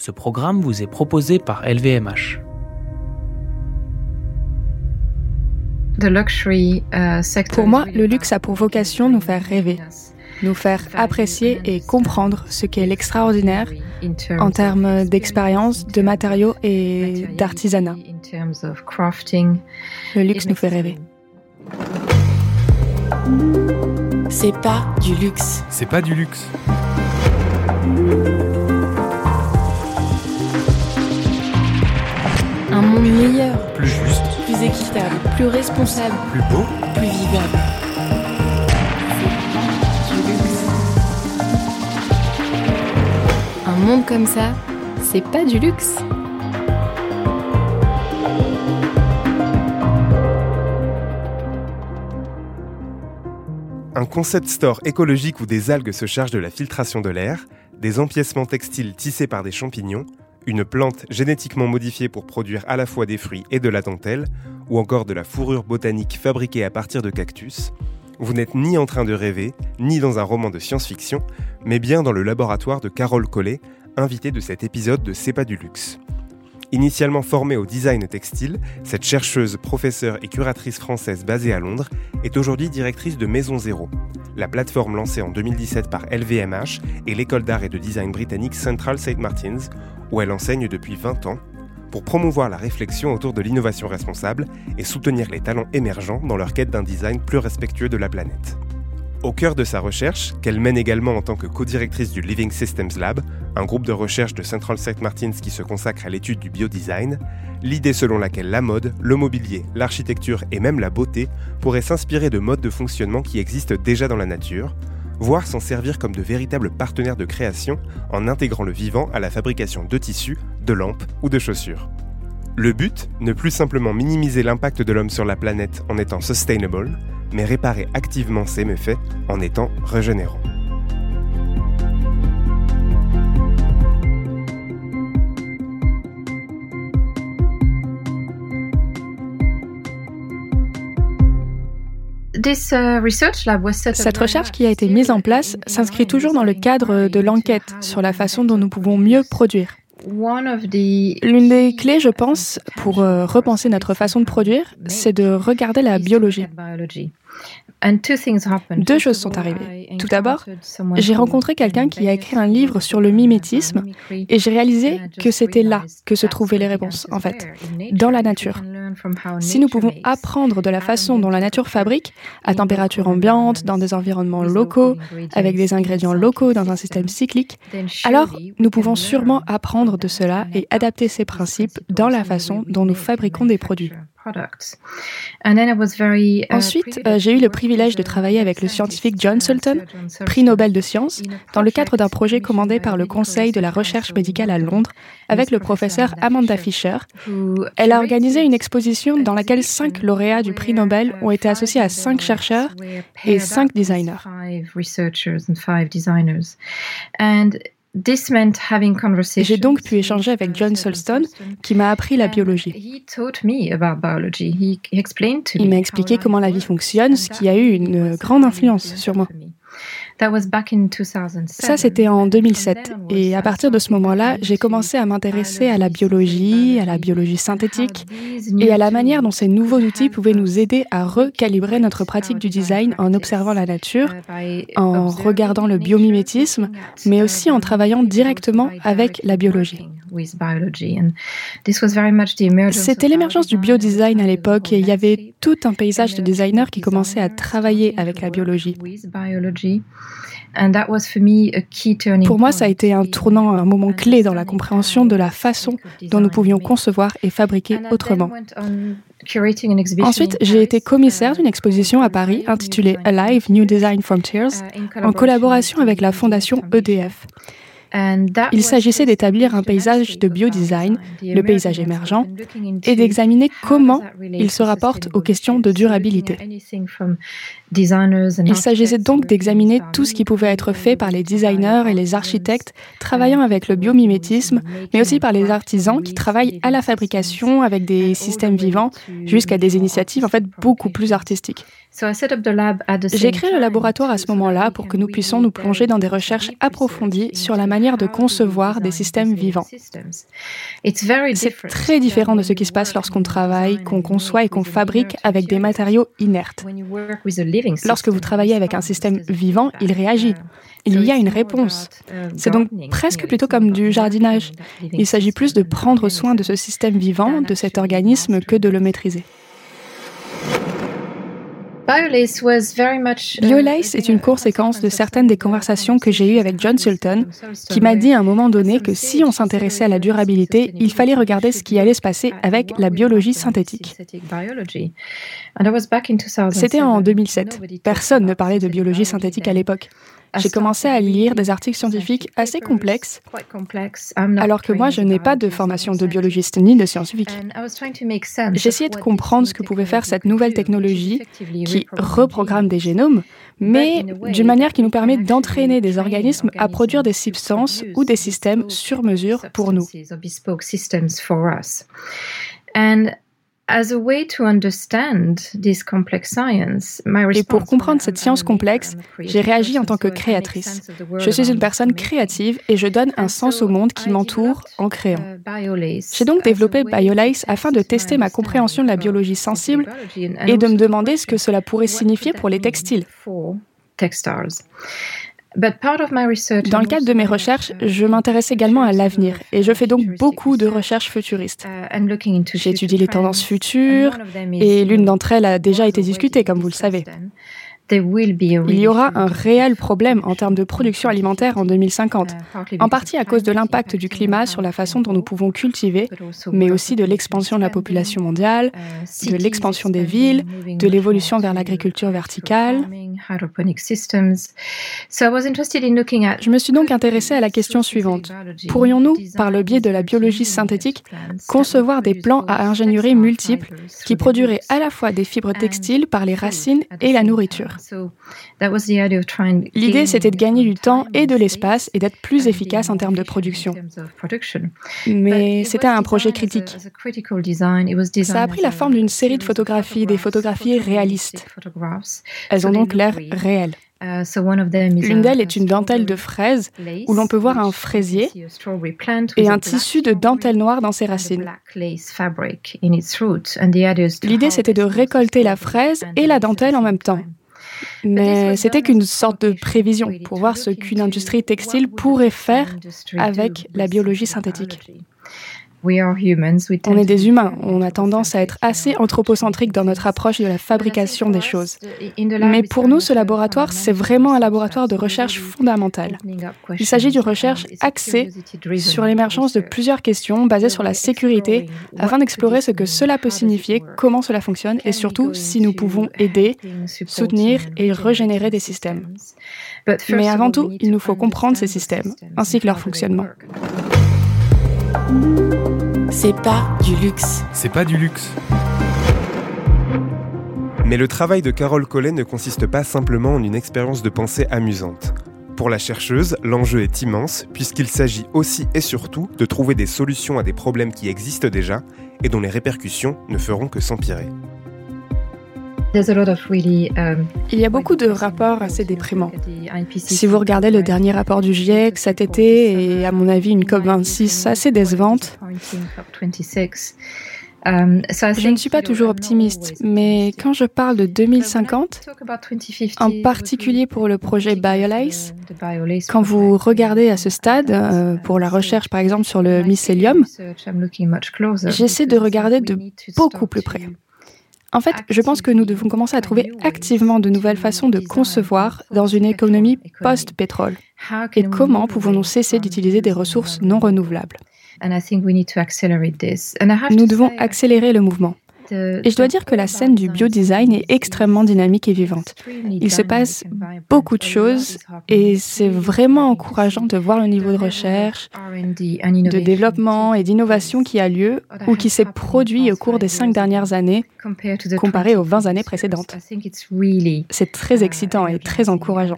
Ce programme vous est proposé par LVMH. Pour moi, le luxe a pour vocation de nous faire rêver, nous faire apprécier et comprendre ce qu'est l'extraordinaire en termes d'expérience, de matériaux et d'artisanat. Le luxe nous fait rêver. C'est pas du luxe. C'est pas du luxe. Meilleur, Plus juste, plus équitable, plus responsable, plus beau. plus vivable. Un monde comme ça, c'est pas du luxe. Un concept store écologique où des algues se chargent de la filtration de l'air, des empiècements textiles tissés par des champignons, une plante génétiquement modifiée pour produire à la fois des fruits et de la dentelle, ou encore de la fourrure botanique fabriquée à partir de cactus, vous n'êtes ni en train de rêver, ni dans un roman de science-fiction, mais bien dans le laboratoire de Carole Collet, invitée de cet épisode de C'est pas du luxe. Initialement formée au design textile, cette chercheuse, professeure et curatrice française basée à Londres est aujourd'hui directrice de Maison Zéro, la plateforme lancée en 2017 par LVMH et l'école d'art et de design britannique Central St. Martins, où elle enseigne depuis 20 ans, pour promouvoir la réflexion autour de l'innovation responsable et soutenir les talents émergents dans leur quête d'un design plus respectueux de la planète. Au cœur de sa recherche, qu'elle mène également en tant que co-directrice du Living Systems Lab, un groupe de recherche de Central St. Martins qui se consacre à l'étude du biodesign, l'idée selon laquelle la mode, le mobilier, l'architecture et même la beauté pourraient s'inspirer de modes de fonctionnement qui existent déjà dans la nature, voire s'en servir comme de véritables partenaires de création en intégrant le vivant à la fabrication de tissus, de lampes ou de chaussures. Le but, ne plus simplement minimiser l'impact de l'homme sur la planète en étant sustainable, mais réparer activement ses méfaits en étant régénérant. Cette recherche qui a été mise en place s'inscrit toujours dans le cadre de l'enquête sur la façon dont nous pouvons mieux produire. L'une des clés, je pense, pour euh, repenser notre façon de produire, c'est de regarder la biologie. Deux choses sont arrivées. Tout d'abord, j'ai rencontré quelqu'un qui a écrit un livre sur le mimétisme et j'ai réalisé que c'était là que se trouvaient les réponses, en fait, dans la nature. Si nous pouvons apprendre de la façon dont la nature fabrique, à température ambiante, dans des environnements locaux, avec des ingrédients locaux dans un système cyclique, alors nous pouvons sûrement apprendre de cela et adapter ces principes dans la façon dont nous fabriquons des produits. Ensuite, euh, j'ai eu le privilège de travailler avec le scientifique John Sultan, prix Nobel de sciences, dans le cadre d'un projet commandé par le Conseil de la recherche médicale à Londres avec le professeur Amanda Fisher. Elle a organisé une exposition dans laquelle cinq lauréats du prix Nobel ont été associés à cinq chercheurs et cinq designers. J'ai donc pu échanger avec John Sulston, qui m'a appris la biologie. Il m'a expliqué comment la vie fonctionne, ce qui a eu une grande influence sur moi. Ça, c'était en 2007. Et à partir de ce moment-là, j'ai commencé à m'intéresser à la biologie, à la biologie synthétique et à la manière dont ces nouveaux outils pouvaient nous aider à recalibrer notre pratique du design en observant la nature, en regardant le biomimétisme, mais aussi en travaillant directement avec la biologie. C'était l'émergence du biodesign à l'époque et il y avait tout un paysage de designers qui commençaient à travailler avec la biologie. Pour moi, ça a été un tournant, un moment clé dans la compréhension de la façon dont nous pouvions concevoir et fabriquer autrement. Ensuite, j'ai été commissaire d'une exposition à Paris intitulée Alive New Design Frontiers en collaboration avec la fondation EDF. Il s'agissait d'établir un paysage de biodesign, le paysage émergent, et d'examiner comment il se rapporte aux questions de durabilité. Il s'agissait donc d'examiner tout ce qui pouvait être fait par les designers et les architectes travaillant avec le biomimétisme, mais aussi par les artisans qui travaillent à la fabrication avec des systèmes vivants jusqu'à des initiatives en fait beaucoup plus artistiques. J'ai créé le laboratoire à ce moment-là pour que nous puissions nous plonger dans des recherches approfondies sur la manière de concevoir des systèmes vivants. C'est très différent de ce qui se passe lorsqu'on travaille, qu'on conçoit et qu'on fabrique avec des matériaux inertes. Lorsque vous travaillez avec un système vivant, il réagit. Il y a une réponse. C'est donc presque plutôt comme du jardinage. Il s'agit plus de prendre soin de ce système vivant, de cet organisme, que de le maîtriser. BioLace est une courte séquence de certaines des conversations que j'ai eues avec John Sultan, qui m'a dit à un moment donné que si on s'intéressait à la durabilité, il fallait regarder ce qui allait se passer avec la biologie synthétique. C'était en 2007. Personne ne parlait de biologie synthétique à l'époque. J'ai commencé à lire des articles scientifiques assez complexes, alors que moi, je n'ai pas de formation de biologiste ni de scientifique. J'essayais de comprendre ce que pouvait faire cette nouvelle technologie qui reprogramme des génomes, mais d'une manière qui nous permet d'entraîner des organismes à produire des substances ou des systèmes sur mesure pour nous. Et pour comprendre cette science complexe, j'ai réagi en tant que créatrice. Je suis une personne créative et je donne un sens au monde qui m'entoure en créant. J'ai donc développé BioLace afin de tester ma compréhension de la biologie sensible et de me demander ce que cela pourrait signifier pour les textiles. Dans le cadre de mes recherches, je m'intéresse également à l'avenir et je fais donc beaucoup de recherches futuristes. Uh, J'étudie les tendances futures et l'une d'entre elles a déjà été discutée, comme vous le savez. Il y aura un réel problème en termes de production alimentaire en 2050, uh, en partie à cause de l'impact du climat sur la façon dont nous pouvons cultiver, mais aussi de l'expansion de la population mondiale, uh, de l'expansion des villes, de l'évolution vers l'agriculture verticale. Je me suis donc intéressée à la question suivante. Pourrions-nous, par le biais de la biologie synthétique, concevoir des plans à ingénierie multiples qui produiraient à la fois des fibres textiles par les racines et la nourriture L'idée, c'était de gagner du temps et de l'espace et d'être plus efficace en termes de production. Mais c'était un projet critique. Ça a pris la forme d'une série de photographies, des photographies réalistes. Elles ont donc l'air réelles. Uh, L'une d'elles est une dentelle de fraise où l'on peut voir un fraisier et un tissu de dentelle noire dans ses racines. L'idée, c'était de récolter la fraise et la dentelle en même temps. Mais c'était qu'une sorte de prévision pour voir ce qu'une industrie textile pourrait faire avec la biologie synthétique. On est des humains, on a tendance à être assez anthropocentrique dans notre approche de la fabrication des choses. Mais pour nous, ce laboratoire, c'est vraiment un laboratoire de recherche fondamentale. Il s'agit d'une recherche axée sur l'émergence de plusieurs questions basées sur la sécurité afin d'explorer ce que cela peut signifier, comment cela fonctionne et surtout si nous pouvons aider, soutenir et régénérer des systèmes. Mais avant tout, il nous faut comprendre ces systèmes ainsi que leur fonctionnement. C'est pas du luxe. C'est pas du luxe. Mais le travail de Carole Collet ne consiste pas simplement en une expérience de pensée amusante. Pour la chercheuse, l'enjeu est immense puisqu'il s'agit aussi et surtout de trouver des solutions à des problèmes qui existent déjà et dont les répercussions ne feront que s'empirer. Um, Il y a beaucoup de rapports assez déprimants. Si vous regardez le dernier rapport du GIEC cet été et à mon avis une COP26 assez décevante, um, je ne suis pas toujours optimiste, mais quand je parle de 2050, en particulier pour le projet BioLace, quand vous regardez à ce stade, euh, pour la recherche par exemple sur le mycélium, j'essaie de regarder de beaucoup plus près. En fait, je pense que nous devons commencer à trouver activement de nouvelles façons de concevoir dans une économie post-pétrole. Et comment pouvons-nous cesser d'utiliser des ressources non renouvelables? Nous devons accélérer le mouvement. Et je dois dire que la scène du biodesign est extrêmement dynamique et vivante. Il se passe beaucoup de choses et c'est vraiment encourageant de voir le niveau de recherche, de développement et d'innovation qui a lieu ou qui s'est produit au cours des cinq dernières années comparé aux 20 années précédentes. C'est très excitant et très encourageant.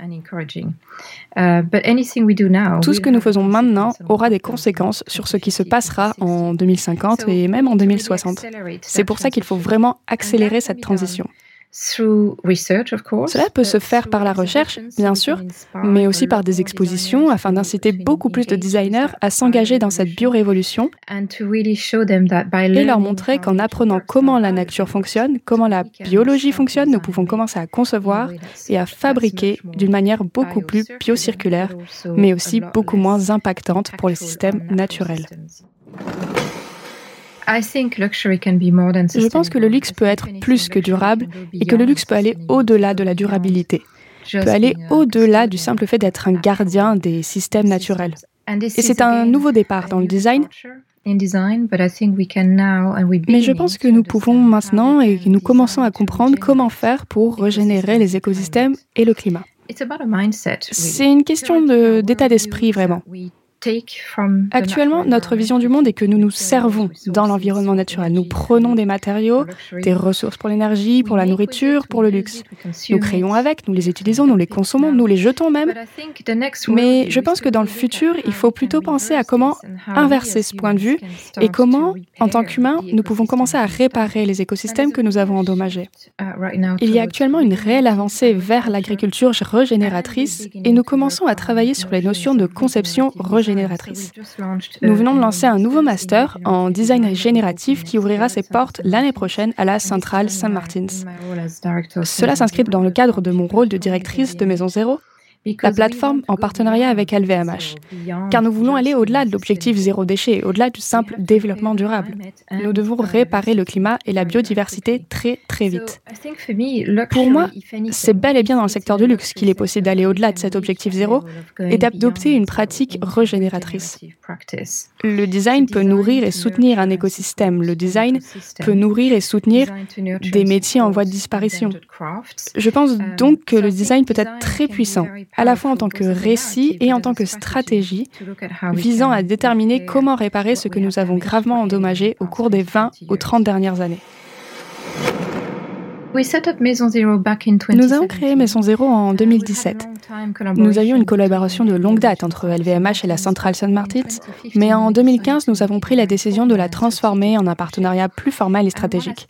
Tout ce que nous faisons maintenant aura des conséquences sur ce qui se passera en 2050 et même en 2060. C'est pour ça qu'il faut vraiment accélérer cette transition. Cela peut se faire par la recherche, bien sûr, mais aussi par des expositions afin d'inciter beaucoup plus de designers à s'engager dans cette biorévolution et leur montrer qu'en apprenant comment la nature fonctionne, comment la biologie fonctionne, nous pouvons commencer à concevoir et à fabriquer d'une manière beaucoup plus biocirculaire, mais aussi beaucoup moins impactante pour les systèmes naturels. Je pense que le luxe peut être plus que durable et que le luxe peut aller au-delà de la durabilité, peut aller au-delà du simple fait d'être un gardien des systèmes naturels. Et c'est un nouveau départ dans le design. Mais je pense que nous pouvons maintenant et que nous commençons à comprendre comment faire pour régénérer les écosystèmes et le climat. C'est une question d'état d'esprit vraiment. Actuellement, notre vision du monde est que nous nous servons dans l'environnement naturel. Nous prenons des matériaux, des ressources pour l'énergie, pour la nourriture, pour le luxe. Nous créons avec, nous les utilisons, nous les consommons, nous les jetons même. Mais je pense que dans le futur, il faut plutôt penser à comment inverser ce point de vue et comment, en tant qu'humains, nous pouvons commencer à réparer les écosystèmes que nous avons endommagés. Il y a actuellement une réelle avancée vers l'agriculture régénératrice et nous commençons à travailler sur les notions de conception régénératrice nous venons de lancer un nouveau master en design génératif qui ouvrira ses portes l'année prochaine à la Centrale Saint Martins. Cela s'inscrit dans le cadre de mon rôle de directrice de Maison Zéro la plateforme en partenariat avec LVMH, car nous voulons aller au-delà de l'objectif zéro déchet, au-delà du simple développement durable. Nous devons réparer le climat et la biodiversité très très vite. Pour moi, c'est bel et bien dans le secteur du luxe qu'il est possible d'aller au-delà de cet objectif zéro et d'adopter une pratique régénératrice. Le design peut nourrir et soutenir un écosystème. Le design peut nourrir et soutenir des métiers en voie de disparition. Je pense donc que le design peut être très puissant à la fois en tant que récit et en tant que stratégie, visant à déterminer comment réparer ce que nous avons gravement endommagé au cours des 20 ou 30 dernières années. Nous avons créé Maison Zéro en 2017. Nous avions une collaboration de longue date entre LVMH et la centrale St. Martins, mais en 2015, nous avons pris la décision de la transformer en un partenariat plus formel et stratégique.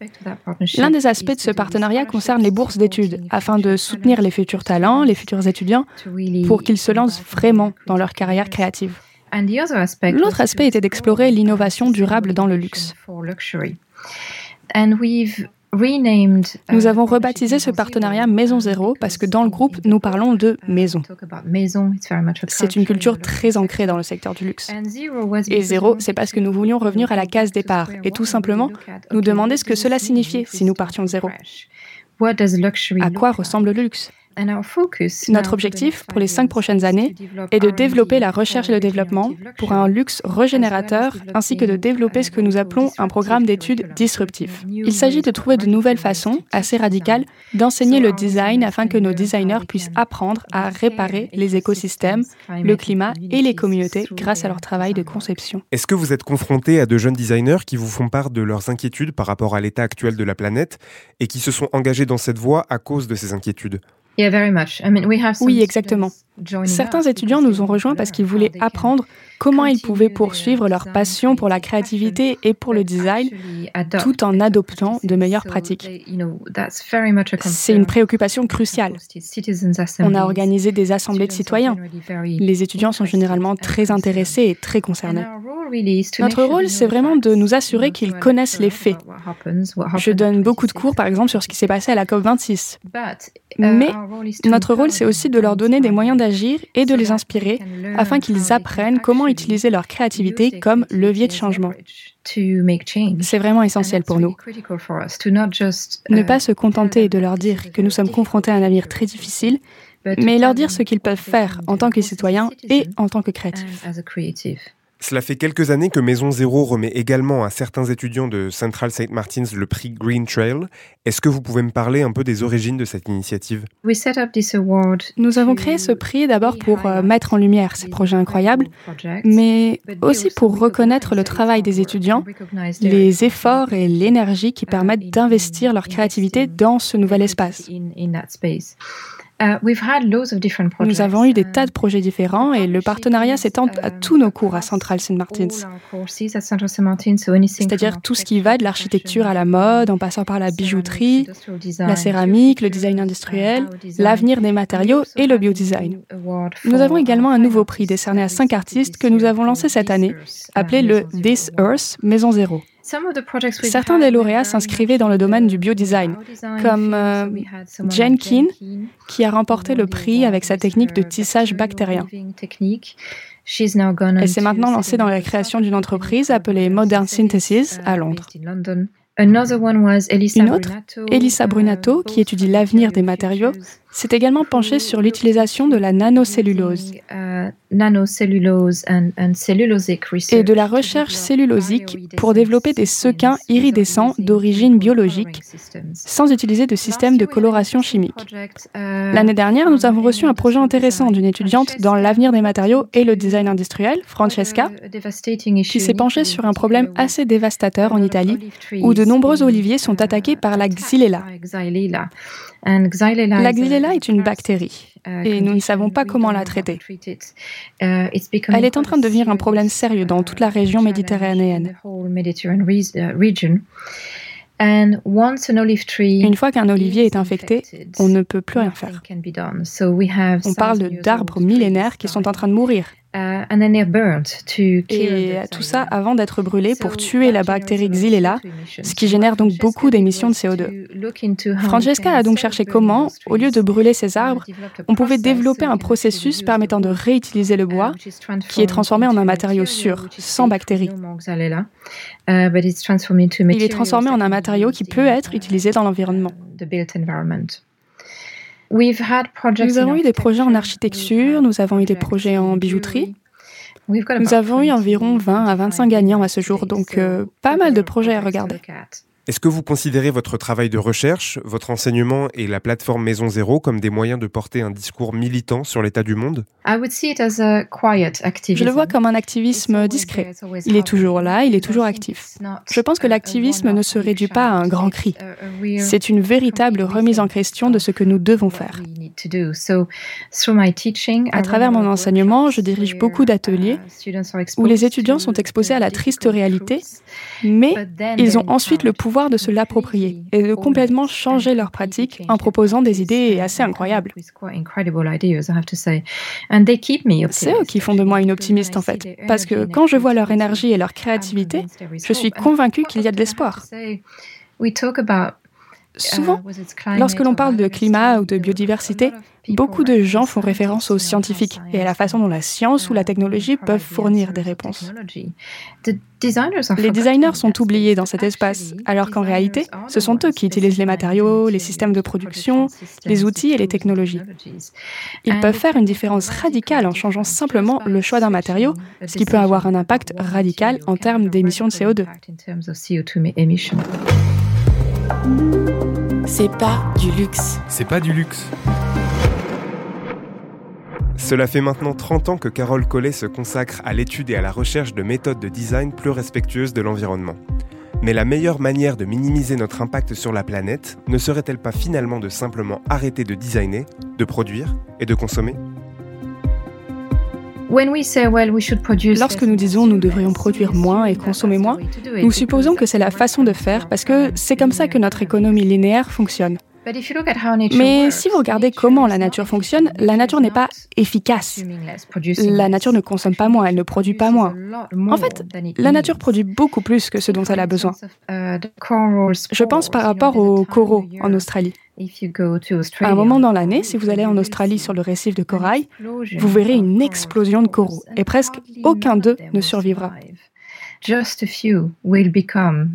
L'un des aspects de ce partenariat concerne les bourses d'études, afin de soutenir les futurs talents, les futurs étudiants, pour qu'ils se lancent vraiment dans leur carrière créative. L'autre aspect était d'explorer l'innovation durable dans le luxe. Nous avons rebaptisé ce partenariat Maison Zéro parce que dans le groupe, nous parlons de maison. C'est une culture très ancrée dans le secteur du luxe. Et zéro, c'est parce que nous voulions revenir à la case départ et tout simplement nous demander ce que cela signifiait si nous partions de zéro. À quoi ressemble le luxe? Notre objectif pour les cinq prochaines années est de développer la recherche et le développement pour un luxe régénérateur ainsi que de développer ce que nous appelons un programme d'études disruptif. Il s'agit de trouver de nouvelles façons, assez radicales, d'enseigner le design afin que nos designers puissent apprendre à réparer les écosystèmes, le climat et les communautés grâce à leur travail de conception. Est-ce que vous êtes confronté à de jeunes designers qui vous font part de leurs inquiétudes par rapport à l'état actuel de la planète et qui se sont engagés dans cette voie à cause de ces inquiétudes? Oui, exactement. Certains étudiants nous ont rejoints parce qu'ils voulaient apprendre comment ils pouvaient poursuivre leur passion pour la créativité et pour le design tout en adoptant de meilleures pratiques. C'est une préoccupation cruciale. On a organisé des assemblées de citoyens. Les étudiants sont généralement très intéressés et très concernés. Notre rôle, c'est vraiment de nous assurer qu'ils connaissent les faits. Je donne beaucoup de cours, par exemple, sur ce qui s'est passé à la COP26. Mais notre rôle, c'est aussi de leur donner des moyens d'agir et de les inspirer afin qu'ils apprennent comment utiliser leur créativité comme levier de changement. C'est vraiment essentiel pour nous. Ne pas se contenter de leur dire que nous sommes confrontés à un avenir très difficile, mais leur dire ce qu'ils peuvent faire en tant que citoyens et en tant que créatifs. Cela fait quelques années que Maison Zéro remet également à certains étudiants de Central St. Martins le prix Green Trail. Est-ce que vous pouvez me parler un peu des origines de cette initiative? Nous avons créé ce prix d'abord pour euh, mettre en lumière ces projets incroyables, mais aussi pour reconnaître le travail des étudiants, les efforts et l'énergie qui permettent d'investir leur créativité dans ce nouvel espace. Uh, Nous avons eu des tas de projets différents et le partenariat s'étend à um, tous nos cours à Central St. Martins. C'est-à-dire tout ce qui va de l'architecture à la mode, en passant par la bijouterie, la céramique, le design industriel, l'avenir des matériaux et le biodesign. Nous avons également un nouveau prix décerné à cinq artistes que nous avons lancé cette année, appelé le This Earth Maison Zéro. Certains des lauréats s'inscrivaient dans le domaine du biodesign, comme euh, Jen Keane, qui a remporté le prix avec sa technique de tissage bactérien. Elle s'est maintenant lancée dans la création d'une entreprise appelée Modern Synthesis à Londres. Une autre, Elisa Brunato, qui étudie l'avenir des matériaux, s'est également penchée sur l'utilisation de la nanocellulose et de la recherche cellulosique pour développer des sequins iridescents d'origine biologique sans utiliser de système de coloration chimique. L'année dernière, nous avons reçu un projet intéressant d'une étudiante dans l'avenir des matériaux et le design industriel, Francesca, qui s'est penchée sur un problème assez dévastateur en Italie où de nombreux oliviers sont attaqués par la xylella. La xylella est une bactérie uh, et nous ne savons pas comment la traiter. Uh, Elle est en train de devenir un problème sérieux dans toute la région méditerranéenne. Une fois qu'un olivier est infecté, on ne peut plus rien faire. On parle d'arbres millénaires qui sont en train de mourir. Uh, et tout ça avant d'être brûlé pour tuer la bactérie Xylella, ce qui génère donc beaucoup d'émissions de CO2. Francesca a donc cherché comment, au lieu de brûler ces arbres, on pouvait développer un processus permettant de réutiliser le bois, qui est transformé en un matériau sûr, sans bactéries. Uh, Il est transformé en un matériau qui peut être utilisé dans l'environnement. Nous avons eu des projets en architecture, nous avons eu des projets en bijouterie. Nous avons eu environ 20 à 25 gagnants à ce jour, donc euh, pas mal de projets à regarder. Est-ce que vous considérez votre travail de recherche, votre enseignement et la plateforme Maison Zéro comme des moyens de porter un discours militant sur l'état du monde? Je le vois comme un activisme discret. Il est toujours là, il est toujours actif. Je pense que l'activisme ne se réduit pas à un grand cri. C'est une véritable remise en question de ce que nous devons faire. À travers mon enseignement, je dirige beaucoup d'ateliers uh, où les étudiants sont exposés à la triste réalité, mais ils ont ensuite le pouvoir de se l'approprier et de complètement changer leur pratique en proposant des idées assez incroyables. C'est eux qui font de moi une optimiste en fait, parce que quand je vois leur énergie et leur créativité, je suis convaincue qu'il y a de l'espoir. Souvent, lorsque l'on parle de climat ou de biodiversité, beaucoup de gens font référence aux scientifiques et à la façon dont la science ou la technologie peuvent fournir des réponses. Les designers sont oubliés dans cet espace, alors qu'en réalité, ce sont eux qui utilisent les matériaux, les systèmes de production, les outils et les technologies. Ils peuvent faire une différence radicale en changeant simplement le choix d'un matériau, ce qui peut avoir un impact radical en termes d'émissions de CO2. C'est pas du luxe. C'est pas du luxe. Cela fait maintenant 30 ans que Carole Collet se consacre à l'étude et à la recherche de méthodes de design plus respectueuses de l'environnement. Mais la meilleure manière de minimiser notre impact sur la planète ne serait-elle pas finalement de simplement arrêter de designer, de produire et de consommer? Lorsque nous disons nous devrions produire moins et consommer moins, nous supposons que c'est la façon de faire parce que c'est comme ça que notre économie linéaire fonctionne. Mais si vous regardez comment la nature fonctionne, la nature n'est pas efficace. La nature ne consomme pas moins, elle ne produit pas moins. En fait, la nature produit beaucoup plus que ce dont elle a besoin. Je pense par rapport aux coraux en Australie. À un moment dans l'année, si vous allez en Australie sur le récif de corail, vous verrez une explosion de coraux et presque aucun d'eux ne survivra.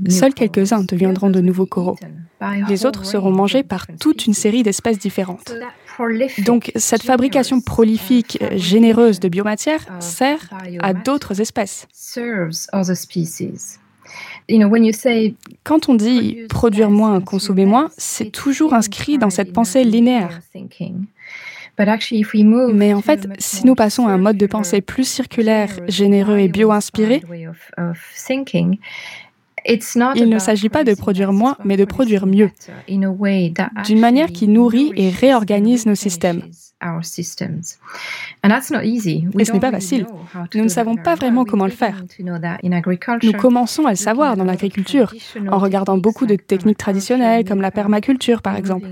Seuls quelques-uns deviendront de nouveaux coraux. Les autres seront mangés par toute une série d'espèces différentes. Donc cette fabrication prolifique, généreuse de biomatière sert à d'autres espèces. Quand on dit produire moins, consommer moins, c'est toujours inscrit dans cette pensée linéaire. Mais en fait, si nous passons à un mode de pensée plus circulaire, généreux et bio-inspiré, Il ne s'agit pas de produire moins, mais de produire mieux, d'une manière qui nourrit et réorganise nos systèmes. Et ce n'est pas facile. Nous ne savons pas vraiment comment le faire. Nous commençons à le savoir dans l'agriculture, en regardant beaucoup de techniques traditionnelles comme la permaculture par exemple.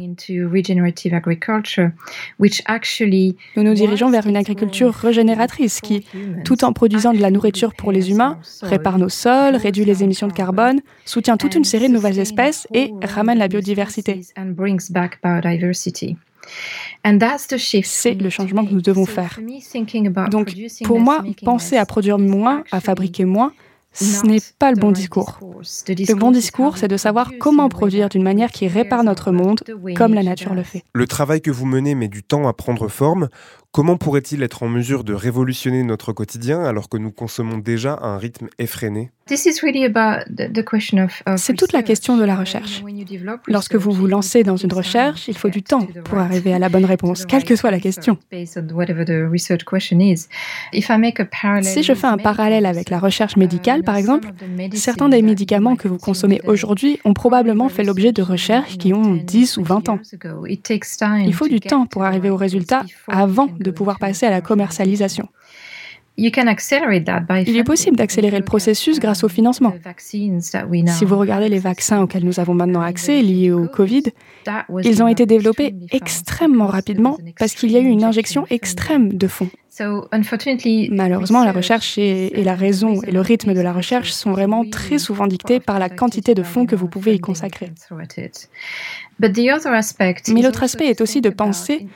Nous nous dirigeons vers une agriculture régénératrice qui, tout en produisant de la nourriture pour les humains, répare nos sols, réduit les émissions de carbone, soutient toute une série de nouvelles espèces et ramène la biodiversité. C'est le changement que nous devons faire. Donc, pour moi, penser à produire moins, à fabriquer moins, ce n'est pas le bon discours. Le bon discours, c'est de savoir comment produire d'une manière qui répare notre monde, comme la nature le fait. Le travail que vous menez met du temps à prendre forme. Comment pourrait-il être en mesure de révolutionner notre quotidien alors que nous consommons déjà à un rythme effréné? C'est toute la question de la recherche. Lorsque vous vous lancez dans une recherche, il faut du temps pour arriver à la bonne réponse, quelle que soit la question. Si je fais un parallèle avec la recherche médicale, par exemple, certains des médicaments que vous consommez aujourd'hui ont probablement fait l'objet de recherches qui ont 10 ou 20 ans. Il faut du temps pour arriver au résultat avant de pouvoir passer à la commercialisation. Il est possible d'accélérer le processus grâce au financement. Si vous regardez les vaccins auxquels nous avons maintenant accès liés au Covid, ils ont été développés extrêmement rapidement parce qu'il y a eu une injection extrême de fonds. Malheureusement, la recherche et, la raison et le rythme de la recherche sont vraiment très souvent dictés par la quantité de fonds que vous pouvez y consacrer. Mais l'autre aspect est aussi de penser,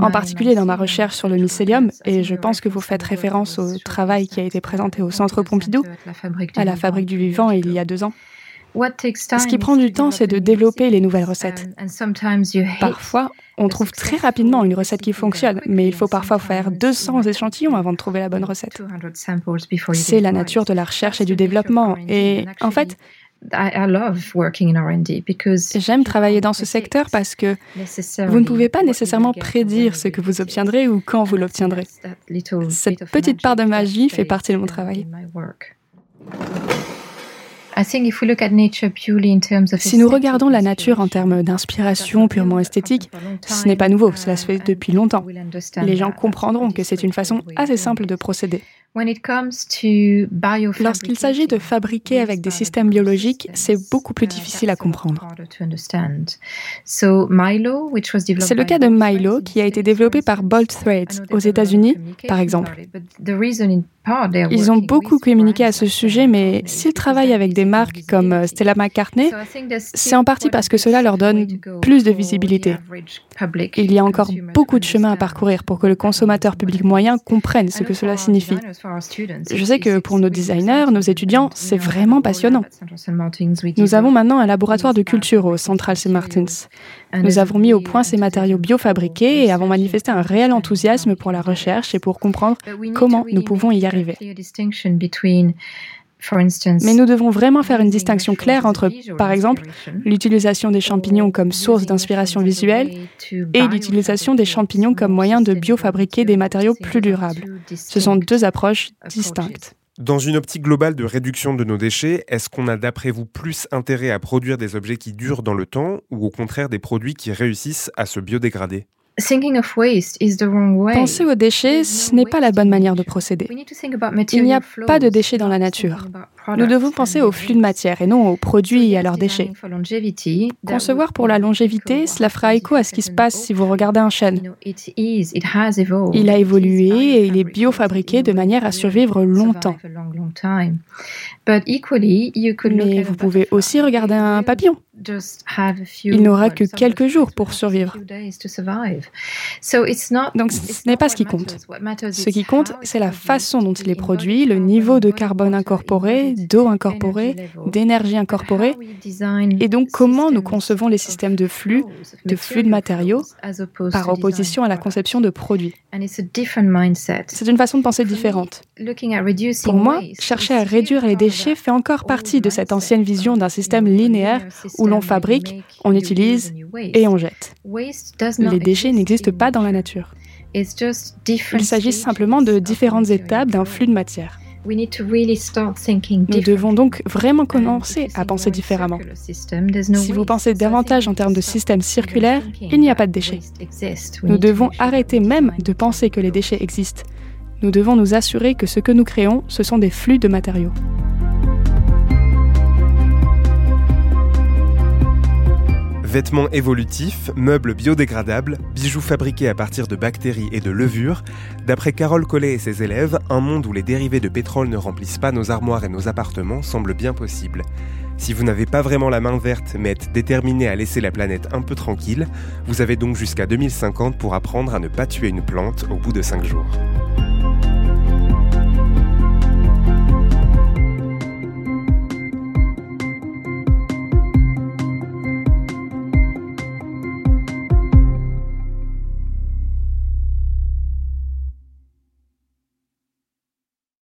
en particulier dans ma recherche sur le mycélium, et je pense que vous faites référence au travail qui a été présenté au Centre Pompidou, à la Fabrique du Vivant il y a deux ans. Ce qui prend du temps, c'est de développer les nouvelles recettes. Parfois, on trouve très rapidement une recette qui fonctionne, mais il faut parfois faire 200 échantillons avant de trouver la bonne recette. C'est la nature de la recherche et du développement. Et en fait, J'aime travailler dans ce secteur parce que vous ne pouvez pas nécessairement prédire ce que vous obtiendrez ou quand vous l'obtiendrez. Cette petite part de magie fait partie de mon travail. Si nous regardons la nature en termes d'inspiration purement esthétique, ce n'est pas nouveau, cela se fait depuis longtemps. Les gens comprendront que c'est une façon assez simple de procéder. Lorsqu'il s'agit de fabriquer avec des systèmes biologiques, c'est beaucoup plus difficile à comprendre. C'est le cas de Milo qui a été développé par Bolt Threads aux États-Unis, par exemple. Ils ont beaucoup communiqué à ce sujet, mais s'ils travaillent avec des marques comme euh, Stella McCartney, c'est en partie parce que cela leur donne plus de visibilité. Il y a encore beaucoup de chemin à parcourir pour que le consommateur public moyen comprenne ce que cela signifie. Je sais que pour nos designers, nos étudiants, c'est vraiment passionnant. Nous avons maintenant un laboratoire de culture au Central St. Martins. Nous avons mis au point ces matériaux biofabriqués et avons manifesté un réel enthousiasme pour la recherche et pour comprendre comment nous pouvons y arriver. Mais nous devons vraiment faire une distinction claire entre, par exemple, l'utilisation des champignons comme source d'inspiration visuelle et l'utilisation des champignons comme moyen de biofabriquer des matériaux plus durables. Ce sont deux approches distinctes. Dans une optique globale de réduction de nos déchets, est-ce qu'on a d'après vous plus intérêt à produire des objets qui durent dans le temps ou au contraire des produits qui réussissent à se biodégrader? Penser aux déchets, ce n'est pas la bonne manière de procéder. Il n'y a pas de déchets dans la nature. Nous devons penser aux flux de matière et non aux produits et à leurs déchets. Concevoir pour la longévité, cela fera écho à ce qui se passe si vous regardez un chêne. Il a évolué et il est biofabriqué de manière à survivre longtemps. Mais vous pouvez aussi regarder un papillon. Il n'aura que quelques jours pour survivre. Donc ce n'est pas ce qui compte. Ce qui compte, c'est la façon dont il est produit, le niveau de carbone incorporé, d'eau incorporée, d'énergie incorporée, et donc comment nous concevons les systèmes de flux, de flux de matériaux, par opposition à la conception de produits? C'est une façon de penser différente. Pour moi, chercher à réduire les déchets fait encore partie de cette ancienne vision d'un système linéaire où l'on fabrique, on utilise et on jette. Les déchets n'existent pas dans la nature. Il s'agit simplement de différentes étapes d'un flux de matière. Nous devons donc vraiment commencer à penser différemment. Si vous pensez davantage en termes de système circulaire, il n'y a pas de déchets. Nous devons arrêter même de penser que les déchets existent. Nous devons nous assurer que ce que nous créons, ce sont des flux de matériaux. Vêtements évolutifs, meubles biodégradables, bijoux fabriqués à partir de bactéries et de levures, d'après Carole Collet et ses élèves, un monde où les dérivés de pétrole ne remplissent pas nos armoires et nos appartements semble bien possible. Si vous n'avez pas vraiment la main verte mais êtes déterminé à laisser la planète un peu tranquille, vous avez donc jusqu'à 2050 pour apprendre à ne pas tuer une plante au bout de 5 jours.